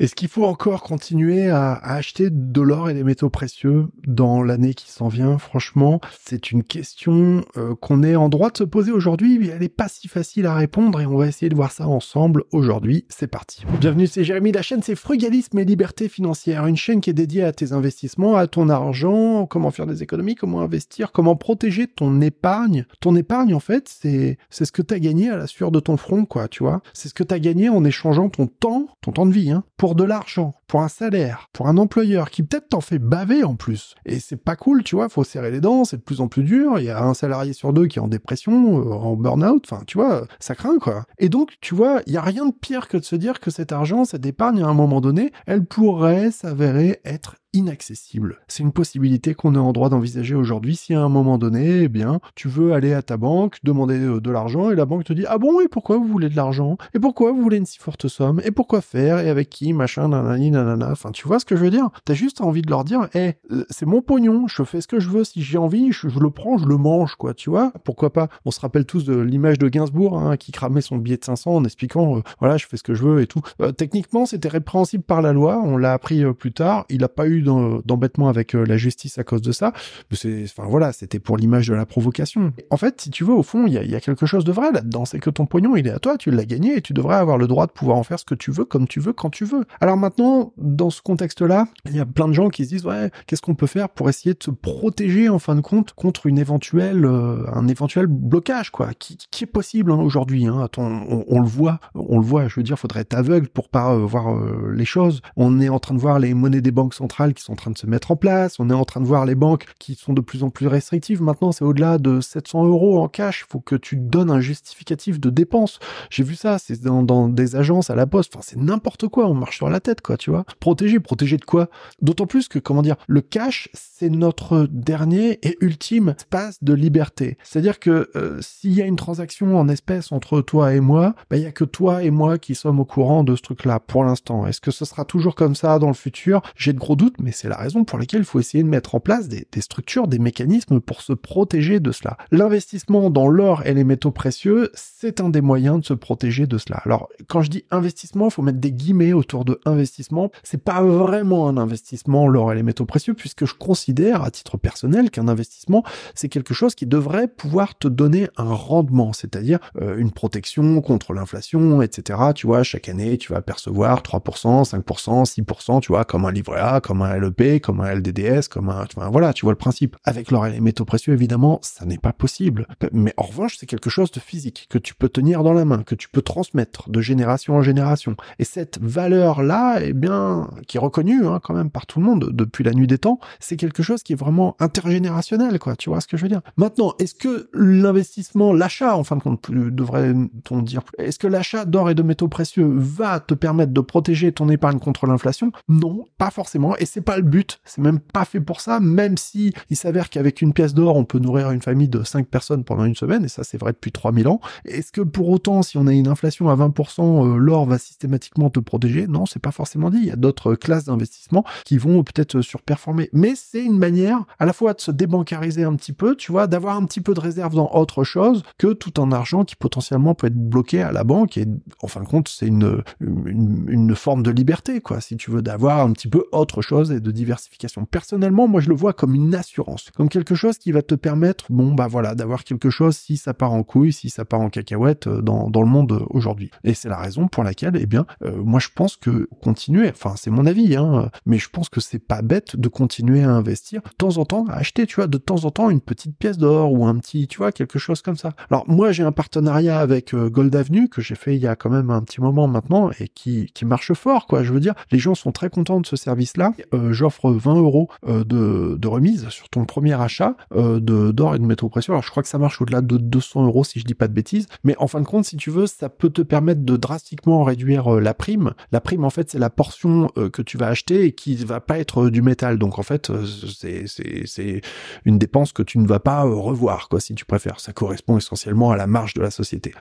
Est-ce qu'il faut encore continuer à, acheter de l'or et des métaux précieux dans l'année qui s'en vient? Franchement, c'est une question euh, qu'on est en droit de se poser aujourd'hui, mais elle n'est pas si facile à répondre et on va essayer de voir ça ensemble aujourd'hui. C'est parti. Bienvenue, c'est Jérémy. La chaîne, c'est Frugalisme et Liberté Financière, une chaîne qui est dédiée à tes investissements, à ton argent, comment faire des économies, comment investir, comment protéger ton épargne. Ton épargne, en fait, c'est ce que tu as gagné à la sueur de ton front, quoi, tu vois. C'est ce que tu as gagné en échangeant ton temps, ton temps de vie, hein, pour de l'argent, pour un salaire, pour un employeur qui peut-être t'en fait baver en plus. Et c'est pas cool, tu vois, faut serrer les dents, c'est de plus en plus dur. Il y a un salarié sur deux qui est en dépression, euh, en burn-out, enfin, tu vois, ça craint quoi. Et donc, tu vois, il y a rien de pire que de se dire que cet argent, cette épargne, à un moment donné, elle pourrait s'avérer être inaccessible. C'est une possibilité qu'on est en droit d'envisager aujourd'hui. Si à un moment donné, eh bien, tu veux aller à ta banque, demander euh, de l'argent et la banque te dit "Ah bon, et pourquoi vous voulez de l'argent? Et pourquoi vous voulez une si forte somme? Et pourquoi faire? Et avec qui? Machin nanani nanana." Enfin, tu vois ce que je veux dire? T'as juste envie de leur dire "Eh, c'est mon pognon, je fais ce que je veux. Si j'ai envie, je, le prends, je le mange quoi, tu vois. Pourquoi pas? On se rappelle tous de l'image de Gainsbourg hein, qui cramait son billet de 500 en expliquant euh, voilà, je fais ce que je veux et tout. techniquement, c'était répréhensible par la loi, on l'a appris plus tard, il a pas eu d'embêtement avec euh, la justice à cause de ça. Enfin voilà, c'était pour l'image de la provocation. En fait, si tu veux, au fond, il y a, quelque chose de vrai là-dedans. C'est que ton pognon, il est à toi, tu l'as gagné et tu devrais avoir le droit de pouvoir en faire ce que tu veux, comme tu veux, quand tu veux. Alors maintenant, dans ce contexte-là, il y a plein de gens qui se disent ouais, qu'est-ce qu'on peut faire pour essayer de se protéger en fin de compte contre une éventuelle, euh, un éventuel blocage quoi, qui, est possible hein, aujourd'hui. Hein. On, on, le voit, on le voit. Je veux dire, faudrait être aveugle pour pas euh, voir les choses. On est en train de voir les monnaies des banques centrales qui sont en train de se mettre en place. On est en train de voir les banques qui sont de plus en plus restrictives. Maintenant, c'est au-delà de 700 euros en cash. Il faut que tu donnes un justificatif de dépense. J'ai vu ça, c'est dans, des agences à la poste. Enfin, c'est n'importe quoi. On marche sur la tête, quoi, tu vois. Protéger, protéger de quoi? D'autant plus que, comment dire, le cash, c'est notre dernier et ultime espace de liberté. C'est-à-dire que euh, s'il y a une transaction en espèces entre toi et moi, bah, il y a que toi et moi qui sommes au courant de ce truc-là pour l'instant. Est-ce que ce sera toujours comme ça dans le futur? J'ai de gros doutes, mais c'est la raison pour lesquelles il faut essayer de mettre en place des, structures, des mécanismes pour se protéger de cela. L'investissement dans l'or et les métaux précieux, c'est un des moyens de se protéger de cela. Alors, quand je dis investissement, il faut mettre des guillemets autour de investissement. C'est pas vraiment un investissement, l'or et les métaux précieux, puisque je considère, à titre personnel, qu'un investissement, c'est quelque chose qui devrait pouvoir te donner un rendement, c'est-à-dire euh, une protection contre l'inflation, etc. Tu vois, chaque année, tu vas percevoir 3%, 5%, 6%, tu vois, comme un livret A, comme un LEP, comme un LDDS, comme un, voilà, tu vois le principe. Avec l'or et les métaux précieux, évidemment, ça n'est pas possible. Mais en revanche, c'est quelque chose de physique que tu peux tenir dans la main, que tu peux transmettre de génération en génération. Et cette valeur-là, eh bien, qui est reconnue hein, quand même par tout le monde depuis la nuit des temps, c'est quelque chose qui est vraiment intergénérationnel, quoi. Tu vois ce que je veux dire? Maintenant, est-ce que l'investissement, l'achat, en fin de compte, devrait-on dire, est-ce que l'achat d'or et de métaux précieux va te permettre de protéger ton épargne contre l'inflation? Non, pas forcément. Et c'est pas le but c'est même pas fait pour ça, même si il s'avère qu'avec une pièce d'or, on peut nourrir une famille de 5 personnes pendant une semaine, et ça c'est vrai depuis 3000 ans. Est-ce que pour autant, si on a une inflation à 20%, euh, l'or va systématiquement te protéger? Non, c'est pas forcément dit. Il y a d'autres classes d'investissement qui vont peut-être surperformer. Mais c'est une manière à la fois de se débancariser un petit peu, tu vois, d'avoir un petit peu de réserve dans autre chose que tout un argent qui potentiellement peut être bloqué à la banque. Et en fin de compte, c'est une, une forme de liberté, quoi, si tu veux, d'avoir un petit peu autre chose et de diversifier Personnellement, moi, je le vois comme une assurance, comme quelque chose qui va te permettre, bon, bah voilà, d'avoir quelque chose si ça part en couille, si ça part en cacahuète euh, dans, dans le monde euh, aujourd'hui. Et c'est la raison pour laquelle, eh bien, euh, moi, je pense que continuer, enfin, c'est mon avis, hein, mais je pense que c'est pas bête de continuer à investir de temps en temps, à acheter, tu vois, de temps en temps une petite pièce d'or ou un petit, tu vois, quelque chose comme ça. Alors, moi, j'ai un partenariat avec Gold Avenue que j'ai fait il y a quand même un petit moment maintenant et qui, qui marche fort, quoi. Je veux dire, les gens sont très contents de ce service-là. J'offre 20 euros euh, de, de, remise sur ton premier achat euh, de d'or et de métaux précieux. Alors je crois que ça marche au-delà de 200 euros si je dis pas de bêtises, mais en fin de compte, si tu veux, ça peut te permettre de drastiquement réduire euh, la prime. La prime, en fait, c'est la portion que tu vas acheter et qui va pas être du métal. Donc en fait, c'est une dépense que tu ne vas pas revoir, quoi, si tu préfères. Ça correspond essentiellement à la marge de la société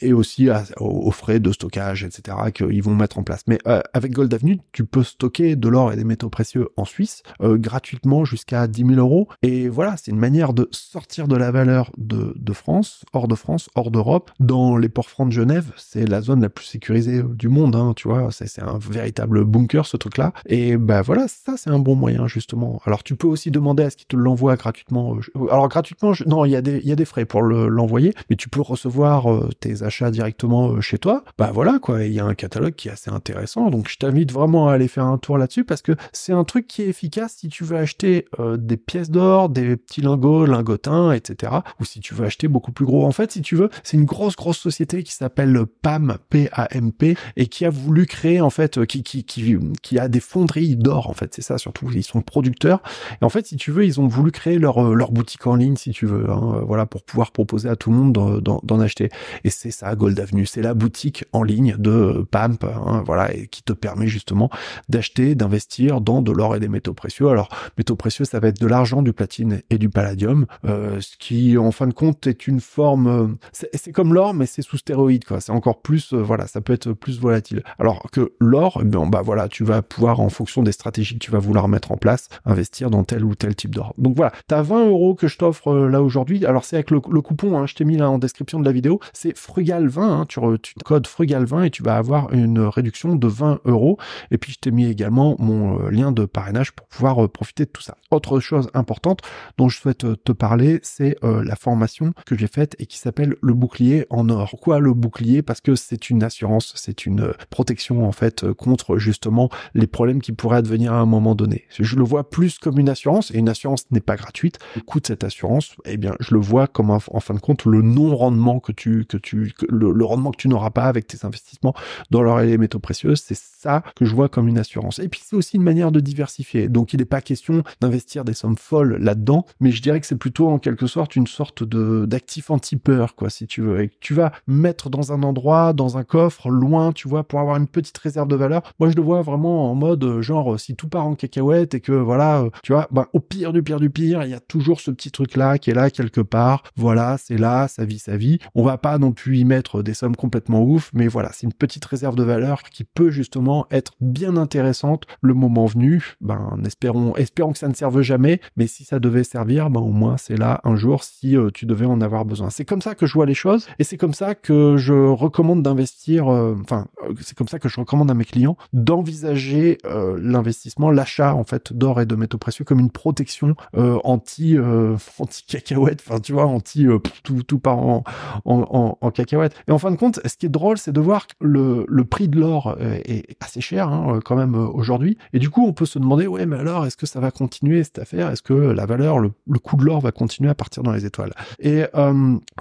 et aussi aux, frais de stockage, etc. qu'ils vont mettre en place. Mais avec Gold Avenue, tu peux stocker de l'or et des métaux métaux précieux en Suisse, gratuitement jusqu'à 10 000 euros. Et voilà, c'est une manière de sortir de la valeur de, France, hors de France, hors d'Europe, dans les ports francs de Genève. C'est la zone la plus sécurisée du monde, hein, tu vois. C'est un véritable bunker, ce truc-là. Et bah voilà, ça, c'est un bon moyen, justement. Alors, tu peux aussi demander à ce qu'il te l'envoie gratuitement. Alors, gratuitement, non, il y, a des, y a des frais pour l'envoyer, mais tu peux recevoir euh, tes achats directement euh, chez toi. Bah voilà, quoi. Il y a un catalogue qui est assez intéressant. Donc, je t'invite vraiment à aller faire un tour là-dessus parce que c'est un truc qui est efficace si tu veux acheter euh, des pièces d'or, des petits lingots, lingotins, etc. Ou si tu veux acheter beaucoup plus gros. En fait, si tu veux, c'est une grosse, grosse société qui s'appelle PAM, P-A-M-P, et qui a voulu créer, en fait, qui, qui, qui, qui a des fonderies d'or, en fait. C'est ça, surtout. Ils sont producteurs. Et en fait, si tu veux, ils ont voulu créer leur, leur boutique en ligne, si tu veux. Hein, voilà, pour pouvoir proposer à tout le monde d'en acheter. Et c'est ça, Gold Avenue. C'est la boutique en ligne de PAMP, hein, voilà, qui te permet justement d'acheter, d'investir dans de l'or et des métaux précieux. Alors, métaux précieux, ça va être de l'argent, du platine et du palladium, euh, ce qui, en fin de compte, est une forme. Euh, c'est comme l'or, mais c'est sous stéroïde, quoi. C'est encore plus, euh, voilà, ça peut être plus volatile. Alors que l'or, eh ben, bah voilà, tu vas pouvoir, en fonction des stratégies que tu vas vouloir mettre en place, investir dans tel ou tel type d'or. Donc voilà, t'as 20 euros que je t'offre là aujourd'hui. Alors c'est avec le, coupon, hein, je t'ai mis là en description de la vidéo. C'est frugal20, hein, tu, tu codes frugal20 et tu vas avoir une réduction de 20 euros. Et puis je t'ai mis également mon lien de parrainage pour pouvoir profiter de tout ça. Autre chose importante dont je souhaite te parler, c'est la formation que j'ai faite et qui s'appelle le bouclier en or. Pourquoi le bouclier? Parce que c'est une assurance, c'est une protection en fait contre justement les problèmes qui pourraient advenir à un moment donné. Je le vois plus comme une assurance et une assurance n'est pas gratuite. Le coût de cette assurance, eh bien, je le vois comme en fin de compte le non-rendement que tu que tu le, rendement que tu n'auras pas avec tes investissements dans l'or et les métaux précieux, c'est ça que je vois comme une assurance. Et puis c'est aussi une manière de diversifier. Donc il n'est pas question d'investir des sommes folles là-dedans, mais je dirais que c'est plutôt en quelque sorte une sorte de d'actif anti-peur, quoi, si tu veux, et tu vas mettre dans un endroit, dans un coffre, loin, tu vois, pour avoir une petite réserve de valeur. Moi, je le vois vraiment en mode euh, genre si tout part en cacahuète et que voilà, euh, tu vois, ben, au pire du pire du pire, il y a toujours ce petit truc là qui est là quelque part. Voilà, c'est là, ça vit sa vie. On va pas non plus y mettre des sommes complètement ouf, mais voilà, c'est une petite réserve de valeur qui peut justement être bien intéressante le moment venu. Ben, espérons, espérons que ça ne serve jamais, mais si ça devait servir, ben au moins c'est là un jour si euh, tu devais en avoir besoin. C'est comme ça que je vois les choses et c'est comme ça que je recommande d'investir. Euh, enfin, euh, c'est comme ça que je recommande à mes clients d'envisager l'investissement, l'achat en fait d'or et de métaux précieux comme une protection anti anti cacahuète. Enfin, tu vois, anti tout tout part en, en, cacahuète. Et en fin de compte, ce qui est drôle, c'est de voir que le, le prix de l'or est assez cher hein, quand même aujourd'hui. Et du coup, on peut se demander, ouais, mais alors, est-ce que ça va continuer cette affaire? Est-ce que la valeur, le, coût de l'or va continuer à partir dans les étoiles? Et euh,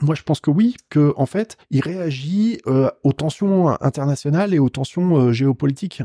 moi, je pense que oui, que en fait, il réagit euh, aux tensions internationales et aux tensions euh, géopolitiques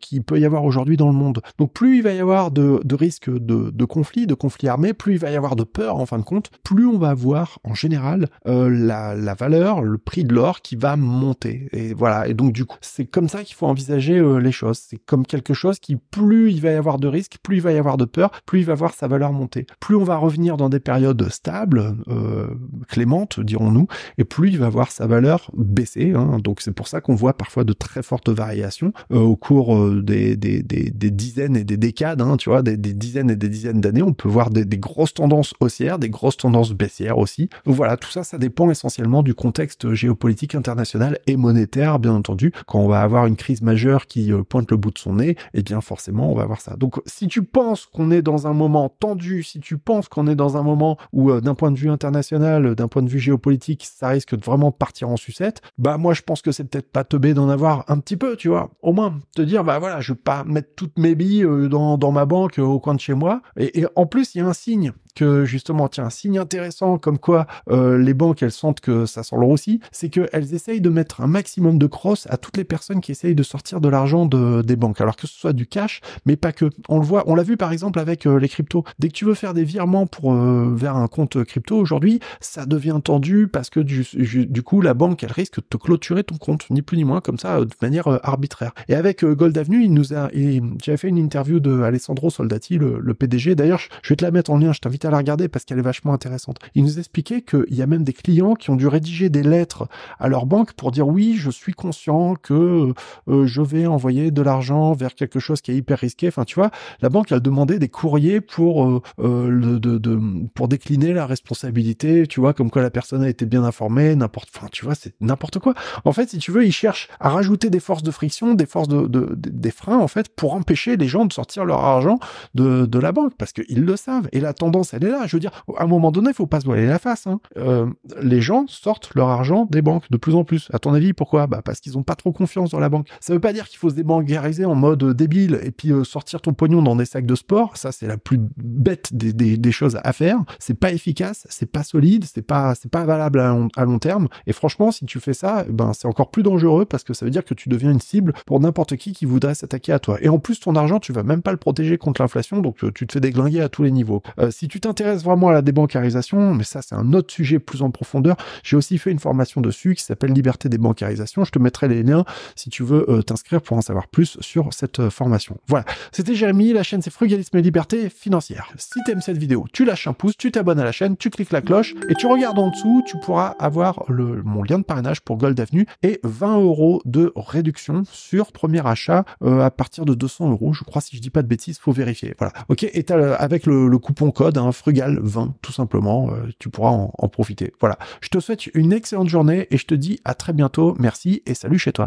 qui peut y avoir aujourd'hui dans le monde. Donc, plus il va y avoir de, risques de, conflits, de conflits armés, plus il va y avoir de peur, en fin de compte, plus on va avoir en général la, la valeur, le prix de l'or qui va monter. Et voilà. Et donc, du coup, c'est comme ça qu'il faut envisager les choses. C'est comme quelque chose qui, plus il va y avoir de risques, plus il va y avoir de peur, plus il va voir sa valeur monter. Plus on va revenir dans des périodes stables, euh, clémentes, dirons-nous, et plus il va voir sa valeur baisser. Hein. Donc c'est pour ça qu'on voit parfois de très fortes variations euh, au cours euh, des, des, des, dizaines et des décades, hein, tu vois, des, dizaines et des dizaines d'années. On peut voir des, grosses tendances haussières, des grosses tendances baissières aussi. Donc voilà, tout ça, ça dépend essentiellement du contexte géopolitique international et monétaire, bien entendu. Quand on va avoir une crise majeure qui pointe le bout de son nez, eh bien forcément, on va avoir ça. Donc si tu penses qu'on est dans un moment tendu, si tu penses qu'on est dans un moment où, euh, d'un point de vue international, d'un point de vue géopolitique, ça risque de vraiment partir en sucette, bah moi je pense que c'est peut-être pas teubé d'en avoir un petit peu, tu vois. Au moins, te dire, bah voilà, je vais pas mettre toutes mes billes euh, dans, dans ma banque euh, au coin de chez moi. Et, et en plus, il y a un signe justement, tiens, un signe intéressant comme quoi euh, les banques, elles sentent que ça sent le aussi, c'est qu'elles essayent de mettre un maximum de cross à toutes les personnes qui essayent de sortir de l'argent de, des banques. Alors que ce soit du cash, mais pas que. On le voit, on l'a vu par exemple avec euh, les cryptos. Dès que tu veux faire des virements pour euh, vers un compte crypto aujourd'hui, ça devient tendu parce que du, du, coup, la banque, elle risque de te clôturer ton compte, ni plus ni moins, comme ça, de manière arbitraire. Et avec Gold Avenue, il nous a, j'avais fait une interview de Alessandro Soldati, le, le PDG. D'ailleurs, je vais te la mettre en lien. Je t'invite à la regarder parce qu'elle est vachement intéressante. Il nous expliquait qu'il y a même des clients qui ont dû rédiger des lettres à leur banque pour dire oui, je suis conscient que euh, je vais envoyer de l'argent vers quelque chose qui est hyper risqué. Enfin, tu vois, la banque a demandé des courriers pour euh, euh, pour décliner la responsabilité. Tu vois, comme quoi la personne a été bien informée, n'importe. Enfin, tu vois, c'est n'importe quoi. En fait, si tu veux, ils cherchent à rajouter des forces de friction, des forces de, de, des freins en fait pour empêcher les gens de sortir leur argent de, de la banque parce qu'ils le savent. Et la tendance, elle est là. Je veux dire, à un moment donné, il faut pas se voiler la face. Hein. Euh, les gens sortent leur argent des banques de plus en plus. À ton avis, pourquoi? Bah parce qu'ils ont pas trop confiance dans la banque. Ça veut pas dire qu'il faut se débankariser en mode euh, débile et puis euh, sortir ton pognon dans des sacs de sport. Ça, c'est la plus bête des, des, choses à faire. C'est pas efficace, c'est pas solide, c'est pas c'est pas valable à long, terme. Et franchement, si tu fais ça, ben c'est encore plus dangereux parce que ça veut dire que tu deviens une cible pour n'importe qui qui voudrait s'attaquer à toi. Et en plus, ton argent, tu vas même pas le protéger contre l'inflation, donc tu te fais déglinguer à tous les niveaux. Si tu t'intéresses vraiment à la débancarisation, mais ça c'est un autre sujet plus en profondeur, j'ai aussi fait une formation dessus qui s'appelle Liberté des bancarisations. Je te mettrai les liens si tu veux euh, t'inscrire pour en savoir plus sur cette euh, formation. Voilà, c'était Jérémy, la chaîne c'est Frugalisme et Liberté financière. Si tu aimes cette vidéo, tu lâches un pouce, tu t'abonnes à la chaîne, tu cliques la cloche et tu regardes en dessous, tu pourras avoir le, mon lien de parrainage pour Gold Avenue et 20 euros de réduction sur premier achat euh, à partir de 200 euros. Je crois, si je dis pas de bêtises, faut vérifier. Voilà. Ok. Et avec le, le, coupon code hein, frugal 20, tout simplement, euh, tu pourras en, en profiter. Voilà. Je te souhaite une excellente journée et je te dis à très bientôt. Merci et salut chez toi.